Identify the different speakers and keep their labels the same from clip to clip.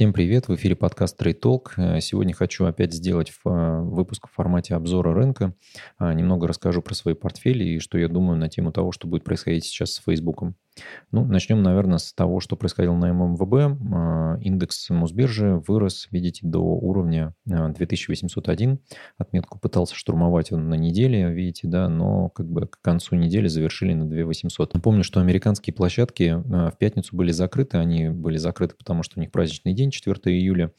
Speaker 1: Всем привет, в эфире подкаст Trade Talk. Э, сегодня хочу опять сделать э, выпуск в формате обзора рынка. Э, немного расскажу про свои портфели и что я думаю на тему того, что будет происходить сейчас с Фейсбуком. Ну, начнем, наверное, с того, что происходило на ММВБ. А, индекс Мосбиржи вырос, видите, до уровня 2801. А, Отметку пытался штурмовать он на неделе, видите, да, но как бы к концу недели завершили на 2800. Напомню, что американские площадки а, в пятницу были закрыты. Они были закрыты, потому что у них праздничный день, 4 июля.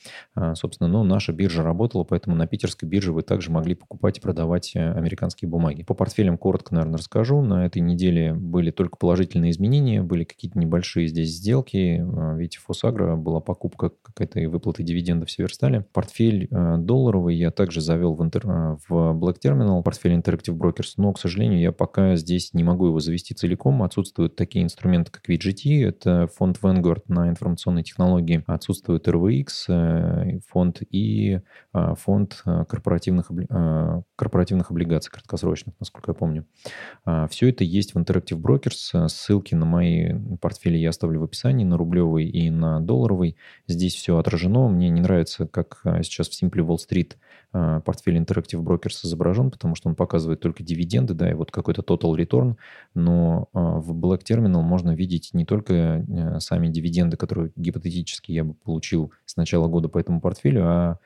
Speaker 1: Собственно, но наша биржа работала, поэтому на питерской бирже вы также могли покупать и продавать э, американские бумаги. По портфелям коротко, наверное, расскажу. На этой неделе были только положительные изменения изменения, были какие-то небольшие здесь сделки. А, видите, Фосагро была покупка какая-то и выплаты дивидендов в Северстале. Портфель а, долларовый я также завел в, интер... А, в Black Terminal, портфель Interactive Brokers, но, к сожалению, я пока здесь не могу его завести целиком. Отсутствуют такие инструменты, как VGT, это фонд Vanguard на информационные технологии. Отсутствует RVX, фонд и фонд корпоративных, корпоративных облигаций краткосрочных, насколько я помню. Все это есть в Interactive Brokers. Ссылки на мои портфели я оставлю в описании на рублевый и на долларовый. Здесь все отражено. Мне не нравится, как а, сейчас в Simple Wall Street а, портфель Interactive Brokers изображен, потому что он показывает только дивиденды, да, и вот какой-то total return, но а, в Black Terminal можно видеть не только сами дивиденды, которые гипотетически я бы получил с начала года по этому портфелю, а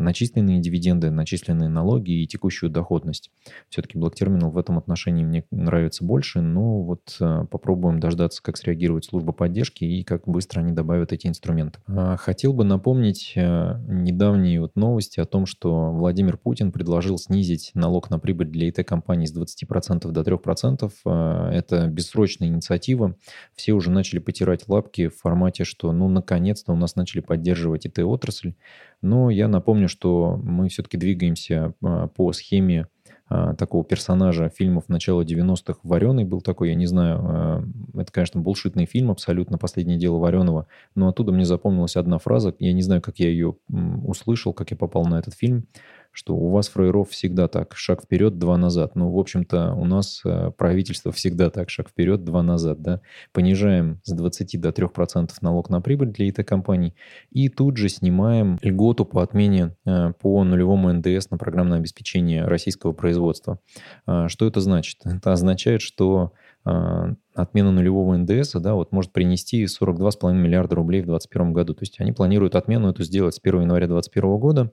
Speaker 1: начисленные дивиденды, начисленные налоги и текущую доходность. Все-таки Terminal в этом отношении мне нравится больше, но вот попробуем дождаться, как среагирует служба поддержки и как быстро они добавят эти инструменты. А, хотел бы напомнить э, недавние вот новости о том, что Владимир Путин предложил снизить налог на прибыль для ИТ-компаний с 20% до 3%. А, это бессрочная инициатива. Все уже начали потирать лапки в формате, что ну наконец-то у нас начали поддерживать ИТ-отрасль. Но я напомню, что мы все-таки двигаемся а, по схеме а, такого персонажа фильмов начала 90-х. Вареный был такой, я не знаю, а, это, конечно, булшитный фильм абсолютно, «Последнее дело Вареного», но оттуда мне запомнилась одна фраза, я не знаю, как я ее услышал, как я попал на этот фильм – что у вас, фраеров, всегда так, шаг вперед, два назад. Ну, в общем-то, у нас э, правительство всегда так, шаг вперед, два назад, да. Понижаем с 20 до 3% налог на прибыль для ИТ-компаний и тут же снимаем льготу по отмене э, по нулевому НДС на программное обеспечение российского производства. А, что это значит? Это означает, что отмена нулевого НДС да, вот может принести 42,5 миллиарда рублей в 2021 году. То есть они планируют отмену эту сделать с 1 января 2021 года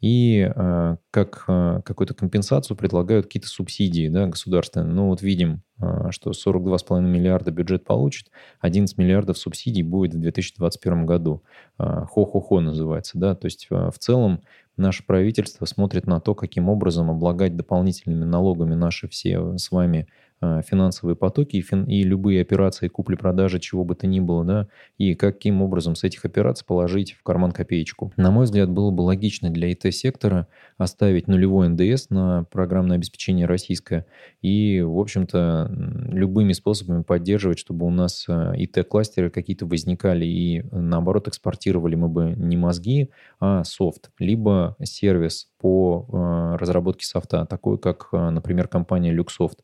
Speaker 1: и э, как э, какую-то компенсацию предлагают какие-то субсидии да, государственные. Ну вот видим, что 42,5 миллиарда бюджет получит, 11 миллиардов субсидий будет в 2021 году. Хо-хо-хо называется. Да? То есть в целом наше правительство смотрит на то, каким образом облагать дополнительными налогами наши все с вами финансовые потоки и, фин, и любые операции купли-продажи, чего бы то ни было, да, и каким образом с этих операций положить в карман копеечку. На мой взгляд, было бы логично для ИТ-сектора оставить нулевой НДС на программное обеспечение российское и, в общем-то, любыми способами поддерживать, чтобы у нас э, ИТ-кластеры какие-то возникали и, наоборот, экспортировали мы бы не мозги, а софт, либо сервис по э, разработке софта, такой как, например, компания Luxoft.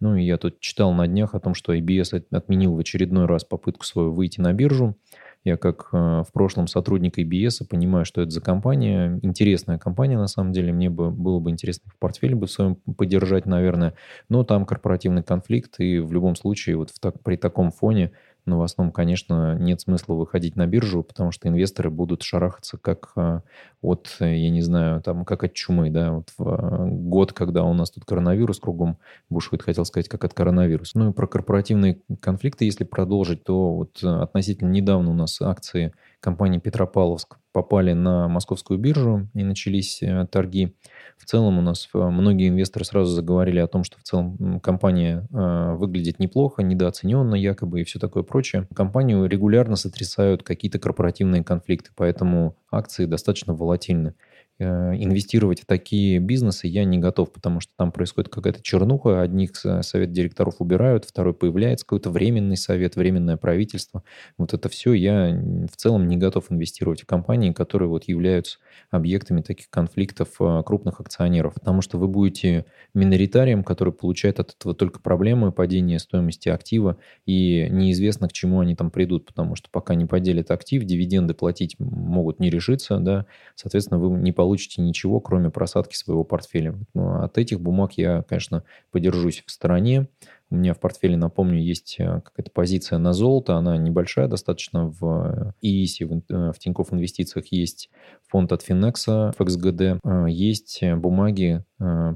Speaker 1: Ну и я тут читал на днях о том, что IBS отменил в очередной раз попытку свою выйти на биржу. Я как э, в прошлом сотрудник IBS понимаю, что это за компания. Интересная компания, на самом деле. Мне бы, было бы интересно в портфеле бы в своем поддержать, наверное. Но там корпоративный конфликт, и в любом случае вот в так, при таком фоне новостном, конечно, нет смысла выходить на биржу, потому что инвесторы будут шарахаться как а, от, я не знаю, там, как от чумы, да, вот в а, год, когда у нас тут коронавирус кругом бушует, хотел сказать, как от коронавируса. Ну и про корпоративные конфликты, если продолжить, то вот относительно недавно у нас акции компании Петропавловск попали на московскую биржу и начались э, торги. В целом у нас э, многие инвесторы сразу заговорили о том, что в целом компания э, выглядит неплохо, недооцененно якобы и все такое прочее. Компанию регулярно сотрясают какие-то корпоративные конфликты, поэтому акции достаточно волатильны. Э, инвестировать в такие бизнесы я не готов, потому что там происходит какая-то чернуха. Одних совет директоров убирают, второй появляется какой-то временный совет, временное правительство. Вот это все я в целом не готов инвестировать в компании, которые вот являются объектами таких конфликтов э, крупных акционеров. Потому что вы будете миноритарием, который получает от этого только проблемы падения стоимости актива, и неизвестно, к чему они там придут, потому что пока не поделят актив, дивиденды платить могут не решиться, да, соответственно, вы не получите получите ничего, кроме просадки своего портфеля. От этих бумаг я, конечно, подержусь в стороне. У меня в портфеле, напомню, есть э, какая-то позиция на золото. Она небольшая достаточно. В ИИСе, в, э, в Тинькофф Инвестициях есть фонд от Финекса. Э, есть бумаги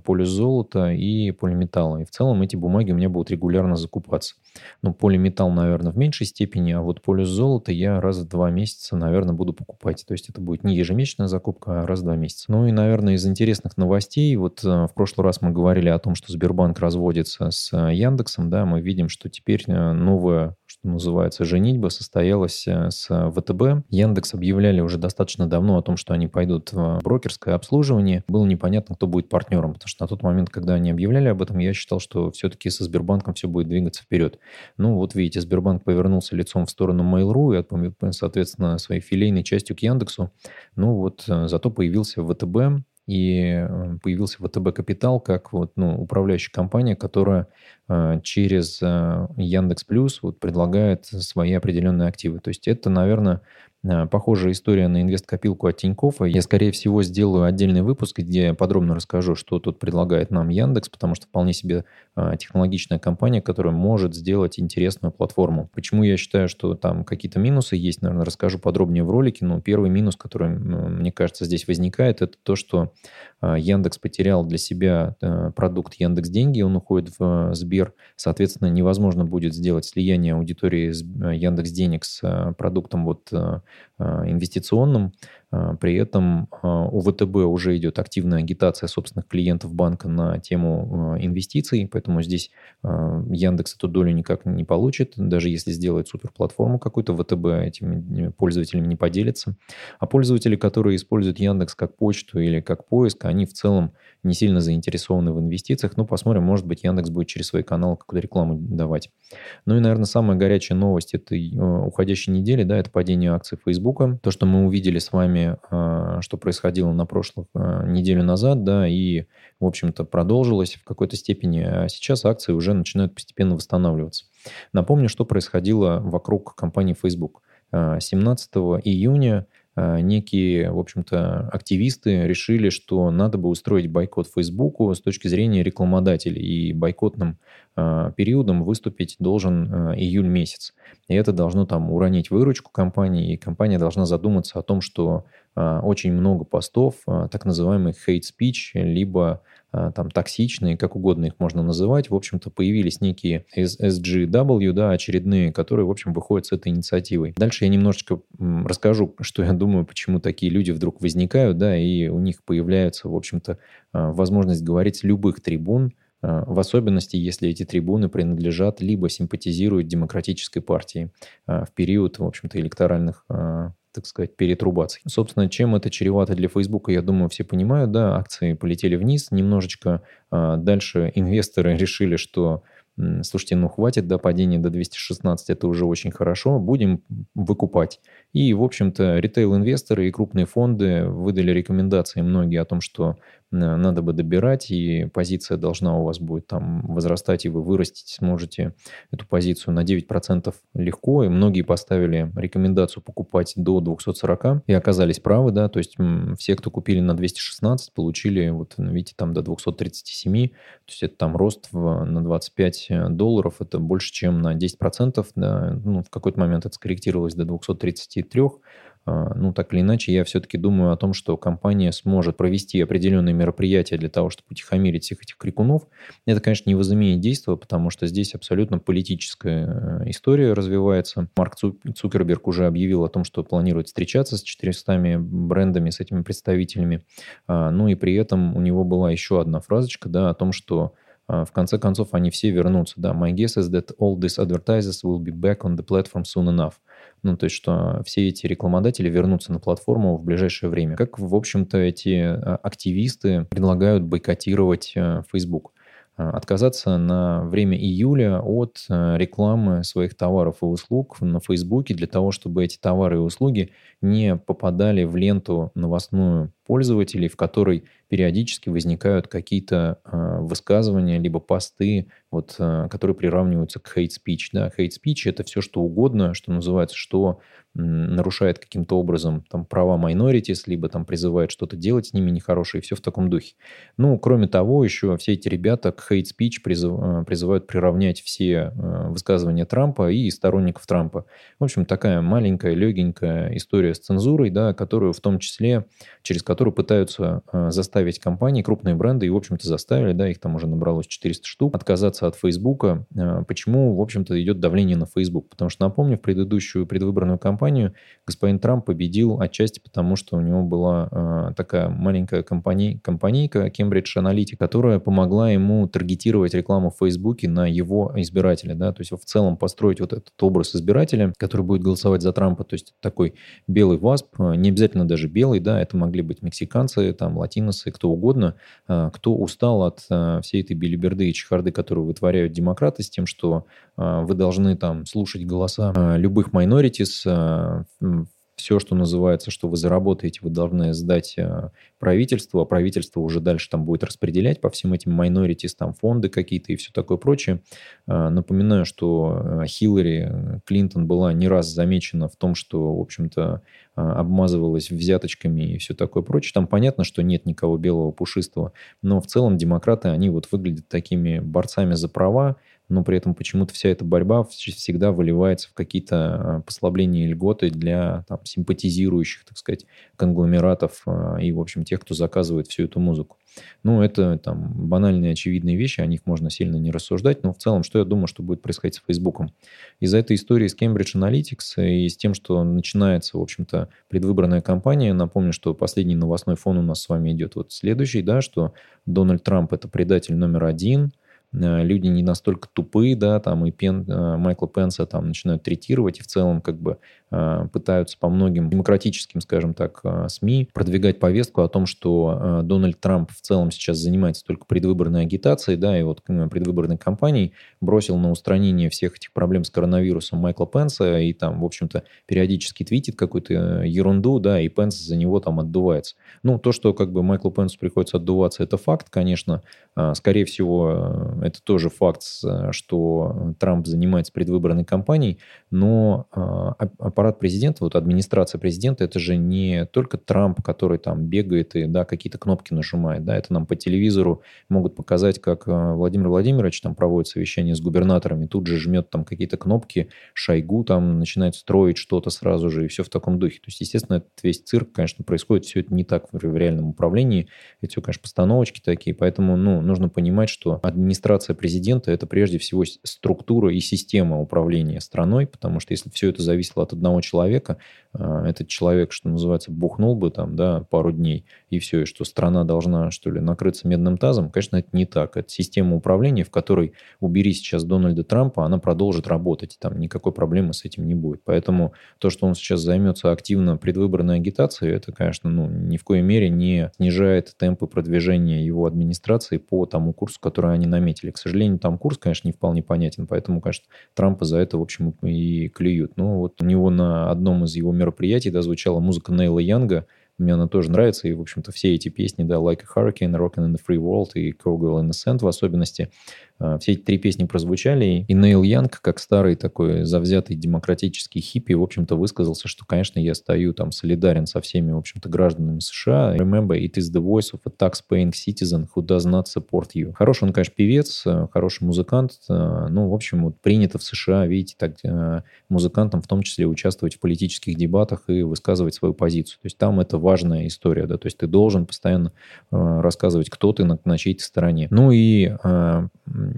Speaker 1: полюс золота и полиметалла. И в целом эти бумаги у меня будут регулярно закупаться. Ну, полиметалл, наверное, в меньшей степени, а вот полюс золота я раз в два месяца, наверное, буду покупать. То есть это будет не ежемесячная закупка, а раз в два месяца. Ну и, наверное, из интересных новостей. Вот в прошлый раз мы говорили о том, что Сбербанк разводится с Яндекс Яндексом, да, мы видим, что теперь э, новая, что называется, женитьба состоялась э, с ВТБ. Яндекс объявляли уже достаточно давно о том, что они пойдут в брокерское обслуживание. Было непонятно, кто будет партнером, потому что на тот момент, когда они объявляли об этом, я считал, что все-таки со Сбербанком все будет двигаться вперед. Ну, вот видите, Сбербанк повернулся лицом в сторону Mail.ru и, соответственно, своей филейной частью к Яндексу. Ну, вот э, зато появился ВТБ, и появился ВТБ Капитал как вот, ну, управляющая компания, которая Э, через э, Яндекс Плюс вот предлагает свои определенные активы. То есть это, наверное, э, похожая история на инвест-копилку от Тинькофф. Я, скорее всего, сделаю отдельный выпуск, где я подробно расскажу, что тут предлагает нам Яндекс, потому что вполне себе технологичная компания, которая может сделать интересную платформу. Почему я считаю, что там какие-то минусы есть, наверное, расскажу подробнее в ролике. Но первый минус, который, мне кажется, здесь возникает, это то, что Яндекс потерял для себя продукт Яндекс Деньги, он уходит в Сбер. Соответственно, невозможно будет сделать слияние аудитории э, Яндекс Денег с э, продуктом вот э, инвестиционным. При этом у ВТБ уже идет активная агитация собственных клиентов банка на тему инвестиций, поэтому здесь Яндекс эту долю никак не получит, даже если сделает суперплатформу какую-то, ВТБ этими пользователями не поделится. А пользователи, которые используют Яндекс как почту или как поиск, они в целом не сильно заинтересованы в инвестициях. Ну, посмотрим, может быть, Яндекс будет через свои каналы какую-то рекламу давать. Ну и, наверное, самая горячая новость этой уходящей недели, да, это падение акций Фейсбука. То, что мы увидели с вами, э, что происходило на прошлых э, неделю назад, да, и, в общем-то, продолжилось в какой-то степени, а сейчас акции уже начинают постепенно восстанавливаться. Напомню, что происходило вокруг компании Facebook. 17 июня а, некие, в общем-то, активисты решили, что надо бы устроить бойкот Фейсбуку с точки зрения рекламодателей. И бойкотным э, периодом выступить должен э, июль месяц. И это должно там уронить выручку компании, и компания должна задуматься о том, что э, очень много постов, э, так называемых hate speech, либо а, там токсичные, как угодно их можно называть, в общем-то, появились некие SGW, да, очередные, которые, в общем, выходят с этой инициативой. Дальше я немножечко расскажу, что я думаю, почему такие люди вдруг возникают, да, и у них появляется, в общем-то, а, возможность говорить с любых трибун, а, в особенности, если эти трибуны принадлежат либо симпатизируют демократической партии в период, в общем-то, электоральных так сказать, перетрубаций. Собственно, чем это чревато для Фейсбука, я думаю, все понимают, да, акции полетели вниз немножечко, а дальше инвесторы решили, что слушайте, ну хватит, да, падение до 216, это уже очень хорошо, будем выкупать. И, в общем-то, ритейл-инвесторы и крупные фонды выдали рекомендации многие о том, что надо бы добирать, и позиция должна у вас будет там возрастать, и вы вырастить сможете эту позицию на 9% легко. И многие поставили рекомендацию покупать до 240 и оказались правы, да, то есть все, кто купили на 216, получили, вот видите, там до 237, то есть это там рост в, на 25 э, долларов, это больше, чем на 10%, да, ну, в какой-то момент это скорректировалось до 233, а, ну, так или иначе, я все-таки думаю о том, что компания сможет провести определенные мероприятия для того, чтобы утихомирить всех этих крикунов. Это, конечно, не возымеет действия, потому что здесь абсолютно политическая э, история развивается. Марк Цукерберг уже объявил о том, что планирует встречаться с 400 брендами, с этими представителями. А, ну и при этом у него была еще одна фразочка да, о том, что а, в конце концов они все вернутся. Да, my guess is that all these advertisers will be back on the platform soon enough. Ну, то есть, что все эти рекламодатели вернутся на платформу в ближайшее время. Как, в общем-то, эти а, активисты предлагают бойкотировать э, Facebook? Э, отказаться на время июля от э, рекламы своих товаров и услуг на Фейсбуке для того, чтобы эти товары и услуги не попадали в ленту новостную пользователей, в которой периодически возникают какие-то э, высказывания, либо посты, вот, э, которые приравниваются к hate speech. Да? Hate speech – это все, что угодно, что называется, что нарушает каким-то образом там, права minorities, либо там призывает что-то делать с ними нехорошее, все в таком духе. Ну, кроме того, еще все эти ребята к hate speech призыв, э, призывают приравнять все э, высказывания Трампа и сторонников Трампа. В общем, такая маленькая, легенькая история с цензурой, да, которую в том числе, через которую пытаются э, заставить компании, крупные бренды, и, в общем-то, заставили, да, их там уже набралось 400 штук, отказаться от Фейсбука. Почему, в общем-то, идет давление на Facebook? Потому что, напомню, в предыдущую предвыборную кампанию господин Трамп победил отчасти потому, что у него была э, такая маленькая компания, компанейка Cambridge Analytica, которая помогла ему таргетировать рекламу в Фейсбуке на его избирателя. Да? То есть в целом построить вот этот образ избирателя, который будет голосовать за Трампа. То есть такой белый васп, не обязательно даже белый, да, это могли быть мексиканцы, там, латиносы, кто угодно, э, кто устал от э, всей этой билиберды и чехарды, которую вытворяют демократы с тем, что э, вы должны там слушать голоса любых minorities, все, что называется, что вы заработаете, вы должны сдать э, правительству, а правительство уже дальше там будет распределять по всем этим minorities, там фонды какие-то и все такое прочее. Э, напоминаю, что э, Хиллари Клинтон была не раз замечена в том, что, в общем-то, обмазывалась взяточками и все такое прочее. Там понятно, что нет никого белого пушистого, но в целом демократы, они вот выглядят такими борцами за права, но при этом почему-то вся эта борьба всегда выливается в какие-то а, послабления и льготы для там, симпатизирующих, так сказать, конгломератов а, и, в общем, тех, кто заказывает всю эту музыку. Ну, это там банальные, очевидные вещи, о них можно сильно не рассуждать, но в целом, что я думаю, что будет происходить с Фейсбуком? Из-за этой истории с Cambridge Analytics и с тем, что начинается, в общем-то, предвыборная кампания, напомню, что последний новостной фон у нас с вами идет вот следующий, да, что Дональд Трамп – это предатель номер один – люди не настолько тупые, да, там и Пен, э, Майкла Пенса там начинают третировать и в целом как бы э, пытаются по многим демократическим, скажем так, СМИ продвигать повестку о том, что Дональд Трамп в целом сейчас занимается только предвыборной агитацией, да, и вот предвыборной кампанией бросил на устранение всех этих проблем с коронавирусом Майкла Пенса и там, в общем-то, периодически твитит какую-то ерунду, да, и Пенс за него там отдувается. Ну, то, что как бы Майклу Пенсу приходится отдуваться, это факт, конечно. Скорее всего, это тоже факт, э, что Трамп занимается предвыборной кампанией, но а, аппарат президента, вот администрация президента, это же не только Трамп, который там бегает и да, какие-то кнопки нажимает. Да, это нам по телевизору могут показать, как э, Владимир Владимирович там проводит совещание с губернаторами, тут же жмет там какие-то кнопки, Шойгу там начинает строить что-то сразу же, и все в таком духе. То есть, естественно, этот весь цирк, конечно, происходит все это не так в реальном управлении. Это все, конечно, постановочки такие. Поэтому ну, нужно понимать, что администрация администрация президента – это прежде всего структура и система управления страной, потому что если все это зависело от одного человека, а, этот человек, что называется, бухнул бы там, да, пару дней, и все, и что страна должна, что ли, накрыться медным тазом, конечно, это не так. Это система управления, в которой убери сейчас Дональда Трампа, она продолжит работать, там никакой проблемы с этим не будет. Поэтому то, что он сейчас займется активно предвыборной агитацией, это, конечно, ну, ни в коей мере не снижает темпы продвижения его администрации по тому курсу, который они наметили. К сожалению, там курс, конечно, не вполне понятен, поэтому, конечно, Трампа за это, в общем, и клюют. Но вот у него на одном из его мероприятий да, звучала музыка Нейла Янга, мне она тоже нравится, и, в общем-то, все эти песни, да, Like a Hurricane, Rockin' in the Free World и Cowgirl in the Sand в особенности, все эти три песни прозвучали, и Нейл Янг, как старый такой завзятый демократический хиппи, в общем-то, высказался, что, конечно, я стою там солидарен со всеми, в общем-то, гражданами США. Remember, it is the voice of a tax-paying citizen who does not support you. Хороший он, конечно, певец, э, хороший музыкант, э, ну, в общем, вот принято в США, видите, так э, музыкантам в том числе участвовать в политических дебатах и высказывать свою позицию. То есть там это важная история, да, то есть ты должен постоянно рассказывать, кто ты на, на чьей-то стороне. Ну и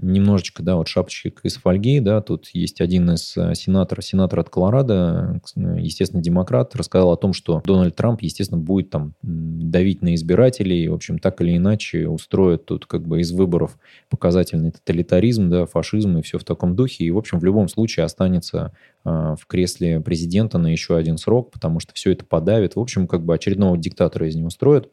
Speaker 1: немножечко, да, вот шапочек из фольги, да, тут есть один из сенаторов, сенатор от Колорадо, естественно, демократ, рассказал о том, что Дональд Трамп, естественно, будет там давить на избирателей, в общем, так или иначе устроит тут как бы из выборов показательный тоталитаризм, да, фашизм и все в таком духе, и, в общем, в любом случае останется в кресле президента на еще один срок, потому что все это подавит. В общем, как бы очередного диктатора из него строят.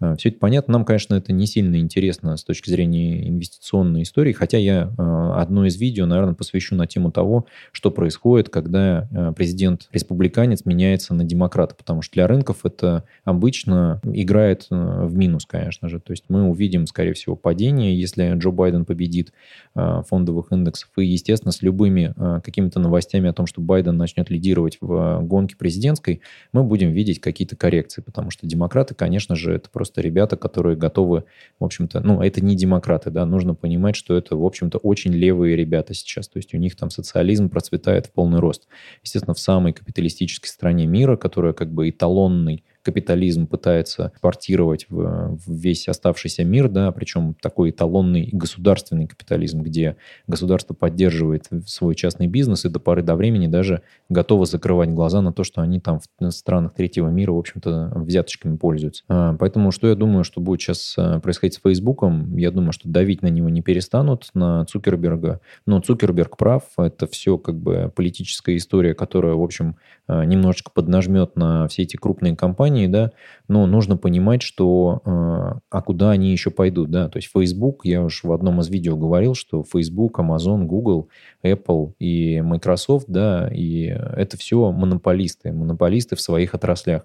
Speaker 1: А, все это понятно. Нам, конечно, это не сильно интересно с точки зрения инвестиционной истории, хотя я а, одно из видео, наверное, посвящу на тему того, что происходит, когда президент-республиканец меняется на демократа, потому что для рынков это обычно играет в минус, конечно же. То есть мы увидим, скорее всего, падение, если Джо Байден победит фондовых индексов, и, естественно, с любыми какими-то новостями о том, что Байден начнет лидировать в гонке президентской, мы будем видеть какие-то коррекции, потому что демократы, конечно же, это просто ребята, которые готовы, в общем-то, ну, это не демократы, да, нужно понимать, что это, в общем-то, очень левые ребята сейчас, то есть у них там социализм процветает в полный рост. Естественно, в самой капиталистической стране мира, которая как бы эталонный капитализм пытается портировать в, в весь оставшийся мир, да, причем такой эталонный государственный капитализм, где государство поддерживает свой частный бизнес и до поры до времени даже готово закрывать глаза на то, что они там в странах третьего мира, в общем-то, взяточками пользуются. А, поэтому что я думаю, что будет сейчас а, происходить с Фейсбуком? Я думаю, что давить на него не перестанут, на Цукерберга. Но Цукерберг прав, это все как бы политическая история, которая, в общем, а, немножечко поднажмет на все эти крупные компании, компании, да, но нужно понимать, что э, а куда они еще пойдут, да, то есть Facebook, я уж в одном из видео говорил, что Facebook, Amazon, Google, Apple и Microsoft, да, и это все монополисты, монополисты в своих отраслях.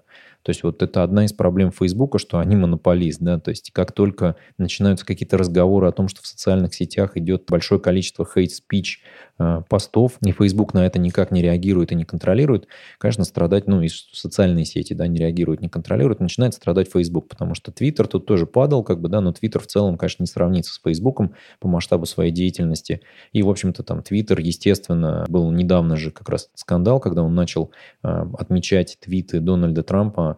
Speaker 1: То есть вот это одна из проблем Фейсбука, что они монополист, да, то есть как только начинаются какие-то разговоры о том, что в социальных сетях идет большое количество hate-speech э, постов, и Facebook на это никак не реагирует и не контролирует, конечно, страдать, ну, и социальные сети, да, не реагируют, не контролируют, начинает страдать Facebook, потому что Twitter тут тоже падал, как бы, да, но Twitter в целом, конечно, не сравнится с Фейсбуком по масштабу своей деятельности. И, в общем-то, там Twitter, естественно, был недавно же как раз скандал, когда он начал э, отмечать твиты Дональда Трампа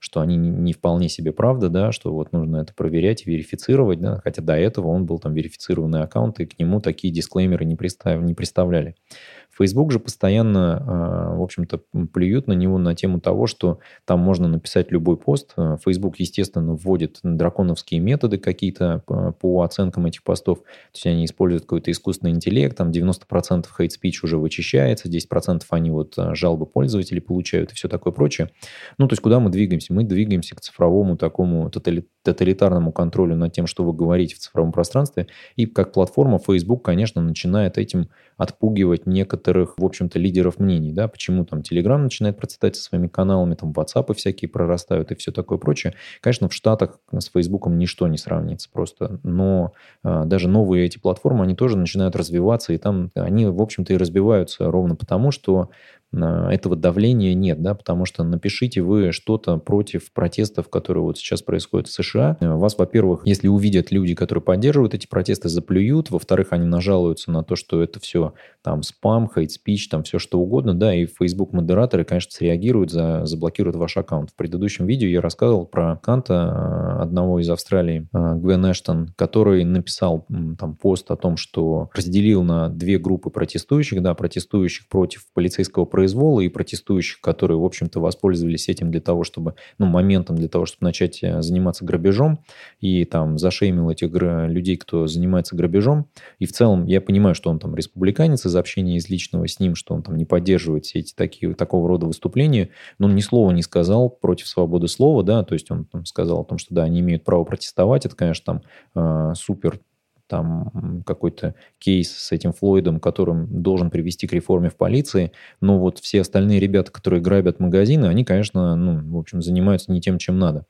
Speaker 1: что они не вполне себе правда, да, что вот нужно это проверять и верифицировать, да, хотя до этого он был там верифицированный аккаунт, и к нему такие дисклеймеры не, пристав, не представляли. Facebook же постоянно, а, в общем-то, плюют на него на тему того, что там можно написать любой пост. А, Facebook, естественно, вводит драконовские методы какие-то по оценкам этих постов. То есть они используют какой-то искусственный интеллект, там 90% hate speech уже вычищается, 10% они вот а, жалобы пользователей получают и все такое прочее. Ну, то есть куда мы двигаемся? Мы двигаемся к цифровому такому тоталитарному контролю над тем, что вы говорите в цифровом пространстве. И как платформа Facebook, конечно, начинает этим отпугивать некоторых, в общем-то, лидеров мнений, да, почему там Telegram начинает процветать со своими каналами, там WhatsApp всякие прорастают и все такое прочее. Конечно, в Штатах с Фейсбуком ничто не сравнится просто, но а, даже новые эти платформы, они тоже начинают развиваться, и там они, в общем-то, и разбиваются ровно потому, что этого давления нет, да, потому что напишите вы что-то против протестов, которые вот сейчас происходят в США. Вас, во-первых, если увидят люди, которые поддерживают эти протесты, заплюют, во-вторых, они нажалуются на то, что это все там спам, хейт-спич, там все что угодно, да, и Facebook модераторы, конечно, среагируют, за, заблокируют ваш аккаунт. В предыдущем видео я рассказывал про аккаунта а, одного из Австралии, а, Гвен Эштон, который написал там пост о том, что разделил на две группы протестующих, да, протестующих против полицейского произвола и протестующих, которые, в общем-то, воспользовались этим для того, чтобы, ну, моментом для того, чтобы начать э, заниматься грабежом, и там зашеймил этих людей, кто занимается грабежом. И в целом я понимаю, что он там республиканец из общения из личного с ним, что он там не поддерживает все эти такие, такого рода выступления, но он ни слова не сказал против свободы слова, да, то есть он там сказал о том, что да, они имеют право протестовать, это, конечно, там э, супер там какой-то кейс с этим Флойдом, которым должен привести к реформе в полиции, но вот все остальные ребята, которые грабят магазины, они, конечно, ну, в общем, занимаются не тем, чем надо.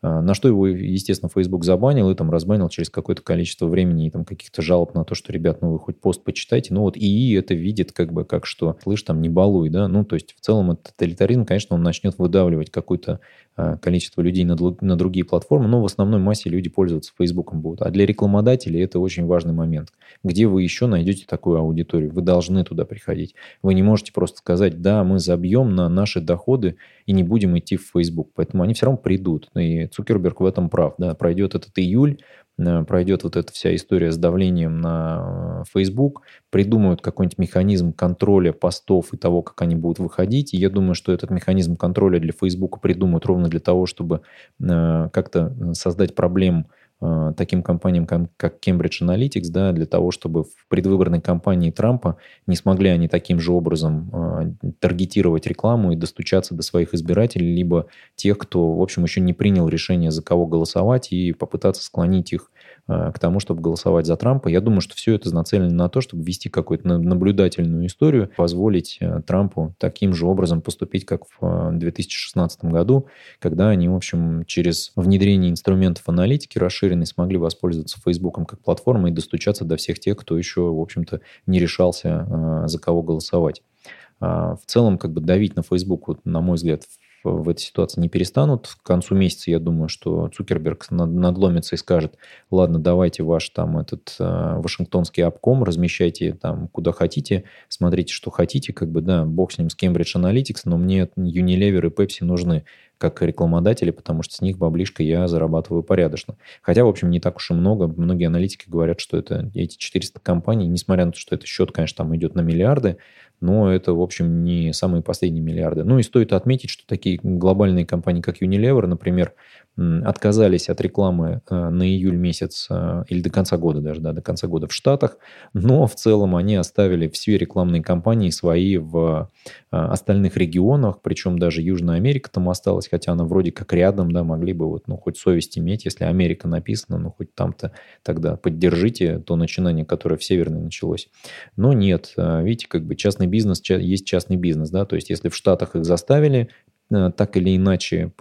Speaker 1: А, на что его, естественно, Facebook забанил и там разбанил через какое-то количество времени и там каких-то жалоб на то, что, ребят, ну вы хоть пост почитайте. Ну вот ИИ это видит как бы как что, слышь, там не балуй, да. Ну то есть в целом этот тоталитаризм, конечно, он начнет выдавливать какое-то а, количество людей на, на другие платформы, но в основной массе люди пользоваться Фейсбуком будут. А для рекламодателей это очень важный момент. Где вы еще найдете такую аудиторию? Вы должны туда приходить. Вы не можете просто сказать, да, мы забьем на наши доходы и не будем идти в Facebook. Поэтому они все равно придут. И Цукерберг в этом прав. Да, пройдет этот июль, э, пройдет вот эта вся история с давлением на Facebook, придумают какой-нибудь механизм контроля постов и того, как они будут выходить. И я думаю, что этот механизм контроля для Facebook придумают ровно для того, чтобы как-то создать проблем Э, таким компаниям, как Cambridge Analytics, да, для того, чтобы в предвыборной кампании Трампа не смогли они таким же образом э, таргетировать рекламу и достучаться до своих избирателей, либо тех, кто, в общем, еще не принял решение, за кого голосовать, и попытаться склонить их Э, к тому, чтобы голосовать за Трампа. Я думаю, что все это нацелено на то, чтобы вести какую-то наблюдательную историю, позволить э, Трампу таким же образом поступить, как в 2016 э, году, когда они, в общем, через внедрение инструментов аналитики расширенной смогли воспользоваться Фейсбуком как платформой и достучаться до всех тех, кто еще, в общем-то, не решался за кого голосовать. А, в целом, как бы давить на Facebook, на мой взгляд, в этой ситуации не перестанут. К концу месяца, я думаю, что Цукерберг надломится и скажет, ладно, давайте ваш там этот э, вашингтонский обком, размещайте там куда хотите, смотрите, что хотите, как бы, да, бог с ним, с Cambridge Analytics, но мне Unilever и Pepsi нужны как рекламодатели, потому что с них баблишко я зарабатываю порядочно. Хотя, в общем, не так уж и много. Многие аналитики говорят, что это эти 400 компаний, несмотря на то, что это счет, конечно, там идет на миллиарды, но это, в общем, не самые последние миллиарды. Ну и стоит отметить, что такие глобальные компании, как Unilever, например, отказались от рекламы э, на июль месяц э, или до конца года даже, да, до конца года в Штатах, но в целом они оставили все рекламные кампании свои в э, остальных регионах, причем даже Южная Америка там осталась, хотя она вроде как рядом, да, могли бы вот, ну, хоть совесть иметь, если Америка написано, ну, хоть там-то тогда поддержите то начинание, которое в Северной началось. Но нет, видите, как бы частный бизнес есть частный бизнес, да, то есть если в Штатах их заставили так или иначе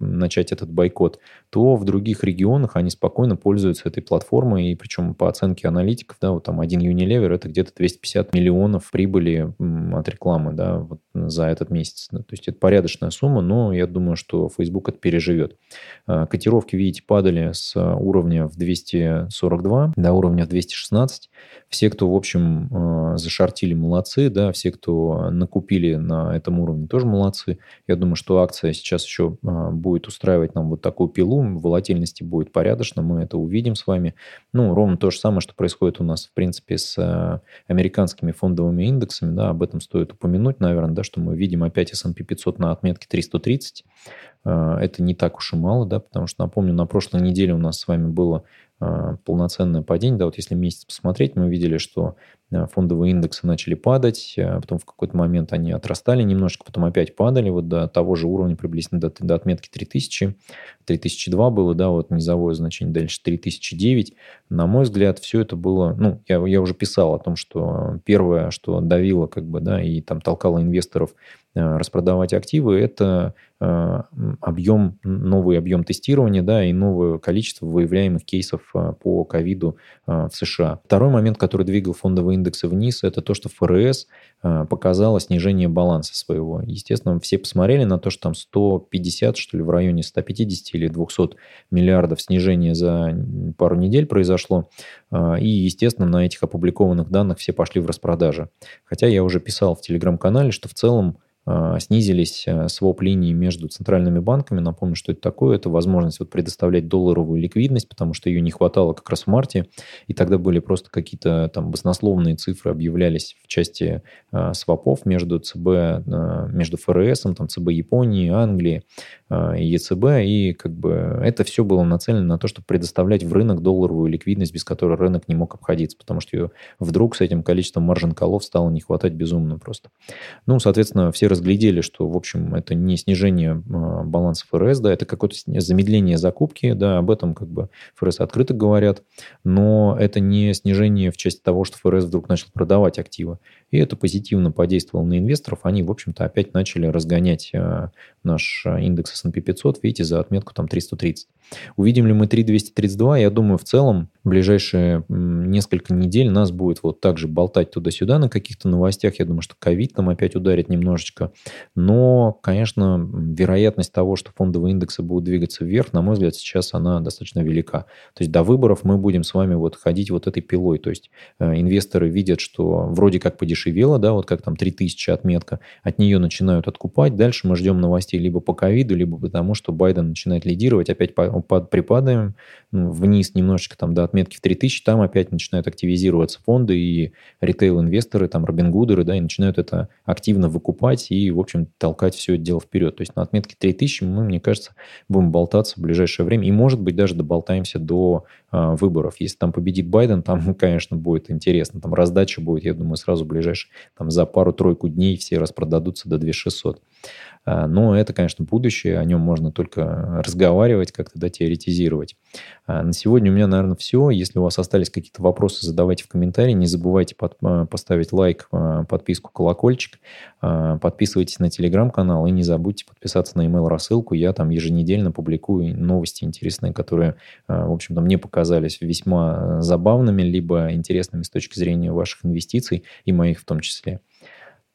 Speaker 1: начать этот бойкот, то в других регионах они спокойно пользуются этой платформой, и причем по оценке аналитиков, да, вот там один Unilever это где-то 250 миллионов прибыли от рекламы, да, вот за этот месяц. То есть это порядочная сумма, но я думаю, что Facebook это переживет. Э, котировки, видите, падали с уровня в 242 до уровня в 216. Все, кто, в общем, э, зашортили, молодцы, да, все, кто накупили на этом уровне, тоже молодцы. Я думаю, что акция сейчас еще э, будет устраивать нам вот такую пилу, волатильности будет порядочно, мы это увидим с вами. Ну, ровно то же самое, что происходит у нас, в принципе, с э, американскими фондовыми индексами, да, об этом стоит упомянуть, наверное, да, что мы видим опять S&P 500 на отметке 330. Это не так уж и мало, да, потому что, напомню, на прошлой неделе у нас с вами было а, полноценное падение. Да, вот если месяц посмотреть, мы видели, что а, фондовые индексы начали падать, а потом в какой-то момент они отрастали немножко, потом опять падали вот до того же уровня приблизительно до, до отметки 3000. 3002 было, да, вот низовое значение, дальше 3009. На мой взгляд, все это было, ну, я, я уже писал о том, что первое, что давило как бы, да, и там толкало инвесторов распродавать активы, это объем, новый объем тестирования, да, и новое количество выявляемых кейсов а, по ковиду а, в США. Второй момент, который двигал фондовые индексы вниз, это то, что ФРС а, показало снижение баланса своего. Естественно, все посмотрели на то, что там 150, что ли, в районе 150 или 200 миллиардов снижения за пару недель произошло. И, естественно, на этих опубликованных данных все пошли в распродажи. Хотя я уже писал в телеграм-канале, что в целом снизились а, своп-линии между центральными банками. Напомню, что это такое. Это возможность вот предоставлять долларовую ликвидность, потому что ее не хватало как раз в марте. И тогда были просто какие-то там баснословные цифры объявлялись в части э, свопов между ЦБ, э, между ФРС, там ЦБ Японии, Англии э, ЕЦБ. И как бы это все было нацелено на то, чтобы предоставлять в рынок долларовую ликвидность, без которой рынок не мог обходиться, потому что ее вдруг с этим количеством маржин колов стало не хватать безумно просто. Ну, соответственно, все разглядели, что, в общем, это не снижение а, баланса ФРС, да, это какое-то замедление закупки, да, об этом как бы ФРС открыто говорят, но это не снижение в части того, что ФРС вдруг начал продавать активы. И это позитивно подействовало на инвесторов. Они, в общем-то, опять начали разгонять а, наш а, индекс S&P 500, видите, за отметку там 330. Увидим ли мы 3232? Я думаю, в целом ближайшие несколько недель нас будет вот так же болтать туда-сюда на каких-то новостях. Я думаю, что ковид там опять ударит немножечко. Но, конечно, вероятность того, что фондовые индексы будут двигаться вверх, на мой взгляд, сейчас она достаточно велика. То есть до выборов мы будем с вами вот ходить вот этой пилой. То есть э, инвесторы видят, что вроде как подешевело, да, вот как там 3000 отметка, от нее начинают откупать. Дальше мы ждем новостей либо по ковиду, либо потому, что Байден начинает лидировать, опять припадаем вниз немножечко там до отметки в 3000, там опять начинают активизироваться фонды и ритейл-инвесторы, там Робингудеры, да, и начинают это активно выкупать и, в общем, толкать все это дело вперед. То есть на отметке 3000 мы, мне кажется, будем болтаться в ближайшее время и, может быть, даже доболтаемся до э, выборов. Если там победит Байден, там, конечно, будет интересно. Там раздача будет, я думаю, сразу ближайшие, там за пару-тройку дней все распродадутся до 2600. А, но это, конечно, будущее, о нем можно только разговаривать, как-то да, теоретизировать. А, на сегодня у меня, наверное, все. Если у вас остались какие-то вопросы, задавайте в комментарии. Не забывайте под, а, поставить лайк, подписку, колокольчик. Подписывайтесь на телеграм-канал и не забудьте подписаться на email рассылку. Я там еженедельно публикую новости интересные, которые, в общем-то, мне показались весьма забавными, либо интересными с точки зрения ваших инвестиций и моих в том числе.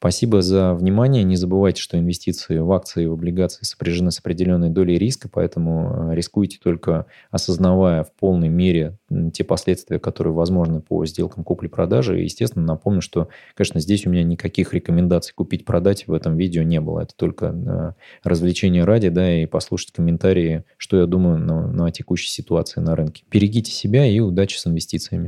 Speaker 1: Спасибо за внимание. Не забывайте, что инвестиции в акции и в облигации сопряжены с определенной долей риска, поэтому э, рискуйте только осознавая в полной мере те последствия, которые возможны по сделкам купли-продажи. И, естественно, напомню, что, конечно, здесь у меня никаких рекомендаций купить-продать в этом видео не было. Это только э, развлечение ради, да, и послушать комментарии, что я думаю на, на текущей ситуации на рынке. Берегите себя и удачи с инвестициями.